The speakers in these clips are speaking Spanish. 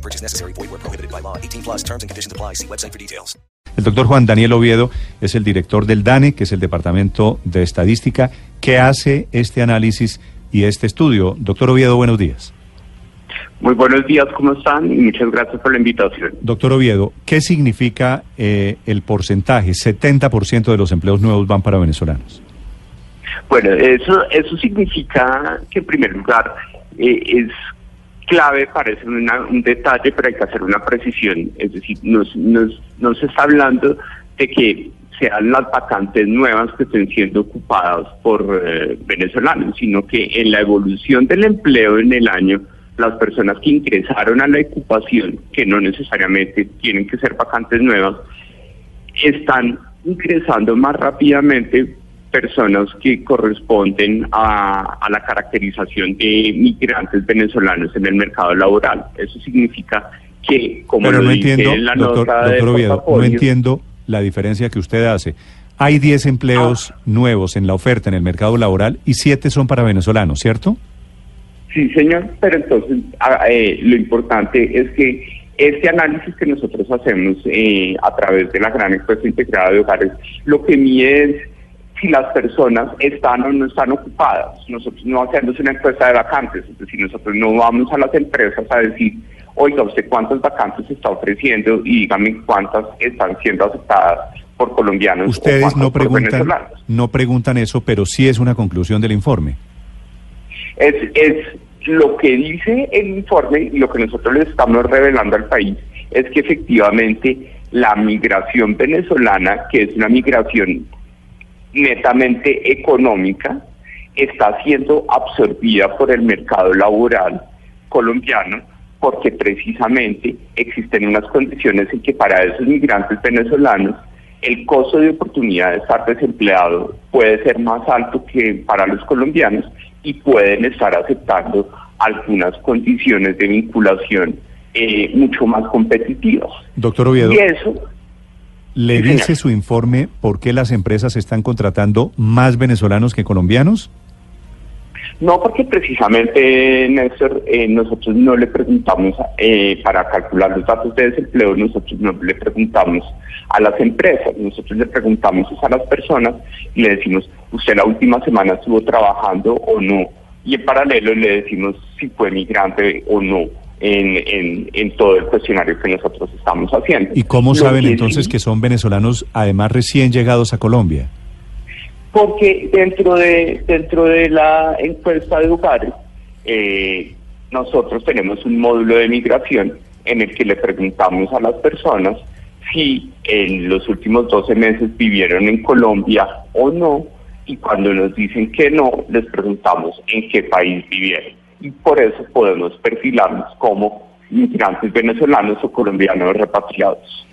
No purchase necessary. Void where prohibited by law. 18 plus terms and conditions apply. See website for details. El doctor Juan Daniel Oviedo es el director del DANE, que es el Departamento de Estadística, que hace este análisis y este estudio. Doctor Oviedo, buenos días. Muy buenos días, ¿cómo están? Y muchas gracias por la invitación. Doctor Oviedo, ¿qué significa eh, el porcentaje? 70% de los empleos nuevos van para venezolanos. Bueno, eso, eso significa que en primer lugar eh, es clave, parece una- un detalle, pero hay que hacer una precisión. Es decir, nos, nos, no se está hablando de que sean las vacantes nuevas que estén siendo ocupadas por eh, venezolanos, sino que en la evolución del empleo en el año, las personas que ingresaron a la ocupación, que no necesariamente tienen que ser vacantes nuevas, están ingresando más rápidamente personas que corresponden a, a la caracterización de migrantes venezolanos en el mercado laboral. Eso significa que, como Pero lo no entiendo, en la doctor, nota de doctor Oviedo, no entiendo la diferencia que usted hace. Hay 10 empleos nuevos en la oferta en el mercado laboral y 7 son para venezolanos, ¿cierto? Sí, señor, pero entonces a- eh, lo importante es que este análisis que nosotros hacemos eh, a través de la gran encuesta integrada de hogares, lo que mide es si las personas están o no están ocupadas. Nosotros no hacemos una encuesta de vacantes, es decir, nosotros no vamos a las empresas a decir, oiga, usted cuántas vacantes está ofreciendo y dígame cuántas están siendo aceptadas por colombianos. Ustedes no preguntan, no preguntan eso, pero sí es una conclusión del informe. Es, es lo que dice el informe y lo que nosotros le estamos revelando al país es que efectivamente la migración venezolana, que es una migración netamente económica, está siendo absorbida por el mercado laboral colombiano porque precisamente existen unas condiciones en que para esos migrantes venezolanos el costo de oportunidad de estar desempleado puede ser más alto que para los colombianos y pueden estar aceptando algunas condiciones de vinculación eh, mucho más competitivas. Doctor Oviedo, Y eso ¿le sí, dice señor. su informe por qué las empresas están contratando más venezolanos que colombianos? No, porque precisamente, Néstor, eh, nosotros no le preguntamos, eh, para calcular los datos de desempleo, nosotros no le preguntamos a las empresas, nosotros le preguntamos a las personas y le decimos, usted la última semana estuvo trabajando o no, y en paralelo le decimos si fue migrante o no en, en, en todo el cuestionario que nosotros estamos haciendo. ¿Y cómo saben que entonces sí- que son venezolanos, además recién llegados a Colombia? Porque dentro de dentro de la encuesta de hogares, eh, nosotros tenemos un módulo de migración en el que le preguntamos a las personas si en los últimos 12 meses vivieron en Colombia o no, y cuando nos dicen que no, les preguntamos en qué país vivieron. Y por eso podemos perfilarnos como migrantes venezolanos o colombianos repatriados.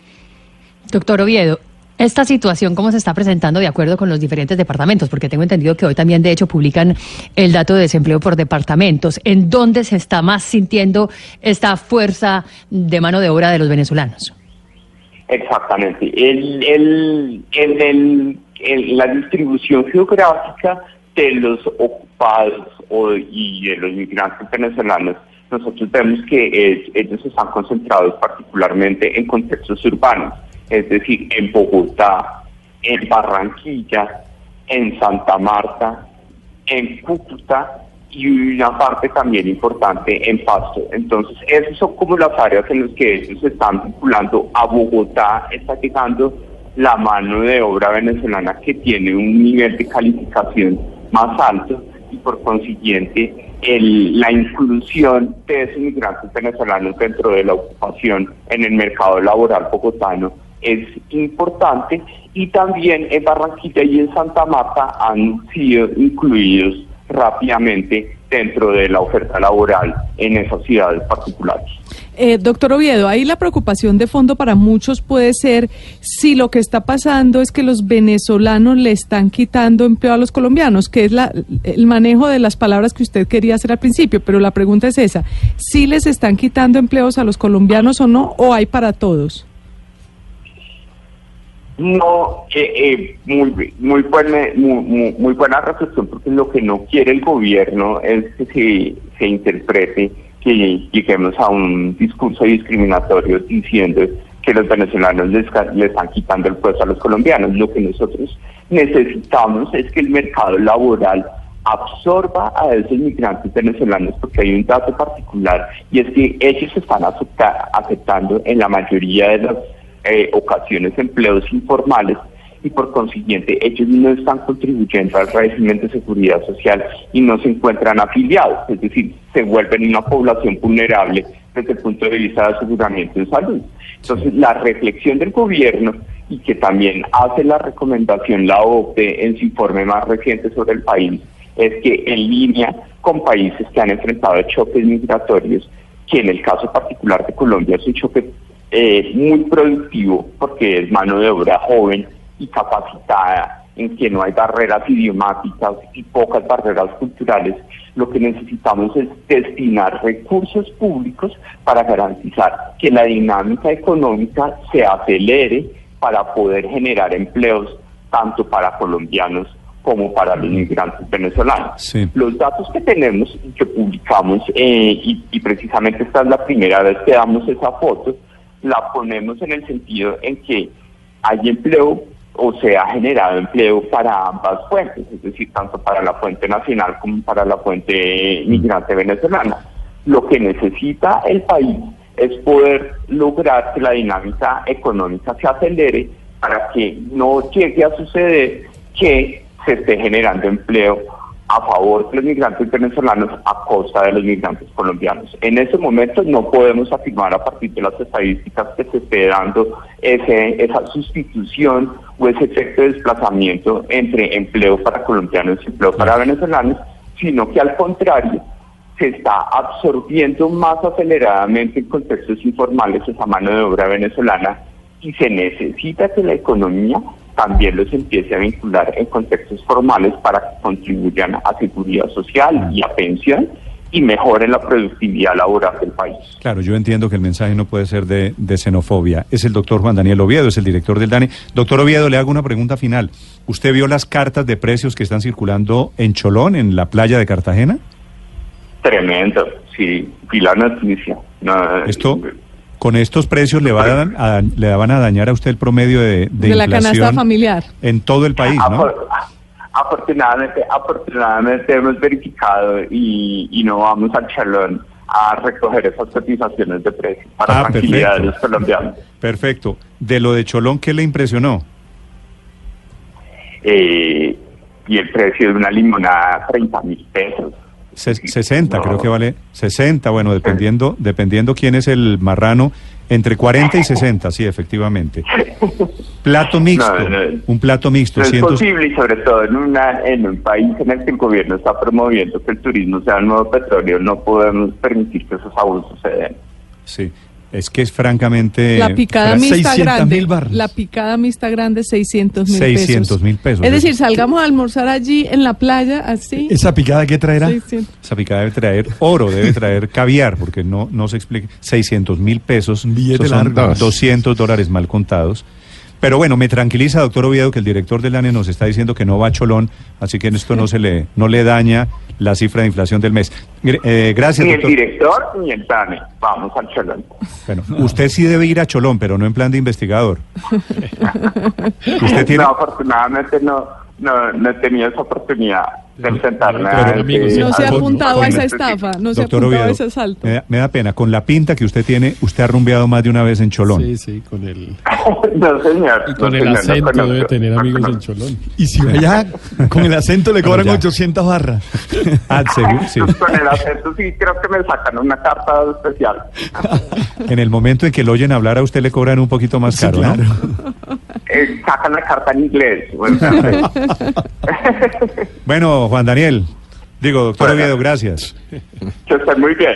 Doctor Oviedo, esta situación, ¿cómo se está presentando de acuerdo con los diferentes departamentos? Porque tengo entendido que hoy también, de hecho, publican el dato de desempleo por departamentos. ¿En dónde se está más sintiendo esta fuerza de mano de obra de los venezolanos? Exactamente. El, el, en el, en la distribución geográfica de los ocupados o, y los migrantes venezolanos, nosotros vemos que eh, ellos están concentrados particularmente en contextos urbanos, es decir, en Bogotá, en Barranquilla, en Santa Marta, en Cúcuta y una parte también importante en Pasto. Entonces, esas son como las áreas en las que ellos están vinculando. A Bogotá está llegando la mano de obra venezolana que tiene un nivel de calificación más alto y por consiguiente el- la inclusión de esos migrantes venezolanos dentro de la ocupación en el mercado laboral bogotano es importante y también en Barranquilla y en Santa Marta han sido incluidos rápidamente dentro de la oferta laboral en esas ciudades particulares. Eh, doctor Oviedo, ahí la preocupación de fondo para muchos puede ser si lo que está pasando es que los venezolanos le están quitando empleo a los colombianos, que es la, el manejo de las palabras que usted quería hacer al principio, pero la pregunta es esa, si les están quitando empleos a los colombianos o no, o hay para todos. No, eh, eh, muy, muy, buena, muy, muy, buena reflexión, porque lo que no quiere el gobierno es que se, interprete que lleguemos a un discurso discriminatorio diciendo que los venezolanos les, le están quitando el puesto a los colombianos. Lo que nosotros necesitamos es que el mercado laboral absorba a esos migrantes venezolanos porque hay un dato particular y es que ellos están acepta, aceptando en la mayoría de las eh, ocasiones empleos informales y por consiguiente ellos no están contribuyendo al régimen de seguridad social y no se encuentran afiliados, es decir, se vuelven una población vulnerable desde el punto de vista de aseguramiento de salud. Entonces, la reflexión del gobierno y que también hace la recomendación la OCDE en su informe más reciente sobre el país es que en línea con países que han enfrentado choques migratorios, que en el caso particular de Colombia es un choque eh, muy productivo porque es mano de obra joven y capacitada, en que no hay barreras idiomáticas y pocas barreras culturales, lo que necesitamos es destinar recursos públicos para garantizar que la dinámica económica se acelere para poder generar empleos tanto para colombianos como para los inmigrantes venezolanos. Los datos que tenemos y que publicamos, eh, y, y precisamente esta es la primera vez que damos esa foto, la ponemos en el sentido en que hay empleo o se ha generado empleo para ambas fuentes, es decir, tanto para la fuente nacional como para la fuente migrante venezolana. Lo que necesita el país es poder lograr que la dinámica económica se acelere para que no llegue a suceder que se esté generando empleo a favor de los migrantes venezolanos a costa de los migrantes colombianos. En ese momento no podemos afirmar a partir de las estadísticas que se esté dando ese, esa sustitución o ese efecto de desplazamiento entre empleo para colombianos y empleo para venezolanos, sino que al contrario se está absorbiendo más aceleradamente en contextos informales esa mano de obra venezolana y se necesita que la economía también los empiece a vincular en contextos formales para que contribuyan a seguridad social y a pensión y mejoren la productividad laboral del país. Claro, yo entiendo que el mensaje no puede ser de, xenofobia. Es el doctor Juan Daniel Oviedo, es el director del DANE. Doctor Oviedo, le hago una pregunta final. ¿Usted vio las cartas de precios que están circulando en Cholón, en la playa de Cartagena? Tremendo, sí, vi la noticia. Esto, con estos precios le, van a, le van a dañar a usted el promedio de, de, la canasta familiar en todo el país, ¿no? Afortunadamente, afortunadamente hemos verificado y, no vamos al chalón a recoger esas cotizaciones de precios para ah, tranquilidad de los colombianos. Perfecto. De lo de Cholón, ¿qué le impresionó? Eh, y el precio de una limonada, 30 mil pesos. 60 creo que vale 60 bueno dependiendo dependiendo quién es el marrano entre 40 y 60 sí efectivamente. Plato mixto un plato mixto es posible y sobre todo en una en un país en el que el gobierno está promoviendo que el turismo sea el nuevo petróleo no podemos permitir que esos abusos se den. Sí es que es francamente... La picada mixta grande. La picada mixta grande, 600 mil pesos. 600 mil pesos. Es decir, salgamos a almorzar allí en la playa, así. ¿Esa picada qué traerá? Esa picada debe traer oro, debe traer caviar, porque no, no se explica. 600 mil pesos. Billete son 200 dólares mal contados. Pero bueno, me tranquiliza, doctor Oviedo, que el director del ANE nos está diciendo que no va a Cholón, así que en esto no se le, no le daña la cifra de inflación del mes. Eh, gracias, Ni el director ni el DANE. Vamos al Cholón. Bueno, usted sí debe ir a Cholón, pero no en plan de investigador. ¿Usted tiene... No, afortunadamente no, no, no he tenido esa oportunidad no se ha apuntado a esa estafa, no se ha apuntado a ese asalto. Me da, pena, con la pinta que usted tiene, usted ha rumbeado más de una vez en Cholón. Sí, sí, con el... no, señor. Y con el acento debe tener amigos en Cholón. Y si allá con el acento le cobran 800 barras. ah, sí. Con el acento sí creo que me sacan una carta especial. en el momento en que lo oyen hablar a usted le cobran un poquito más caro, ¿no? Eh, sacan la carta en inglés. bueno, Juan Daniel, Digo, doctor Oviedo, gracias. Que estén muy bien.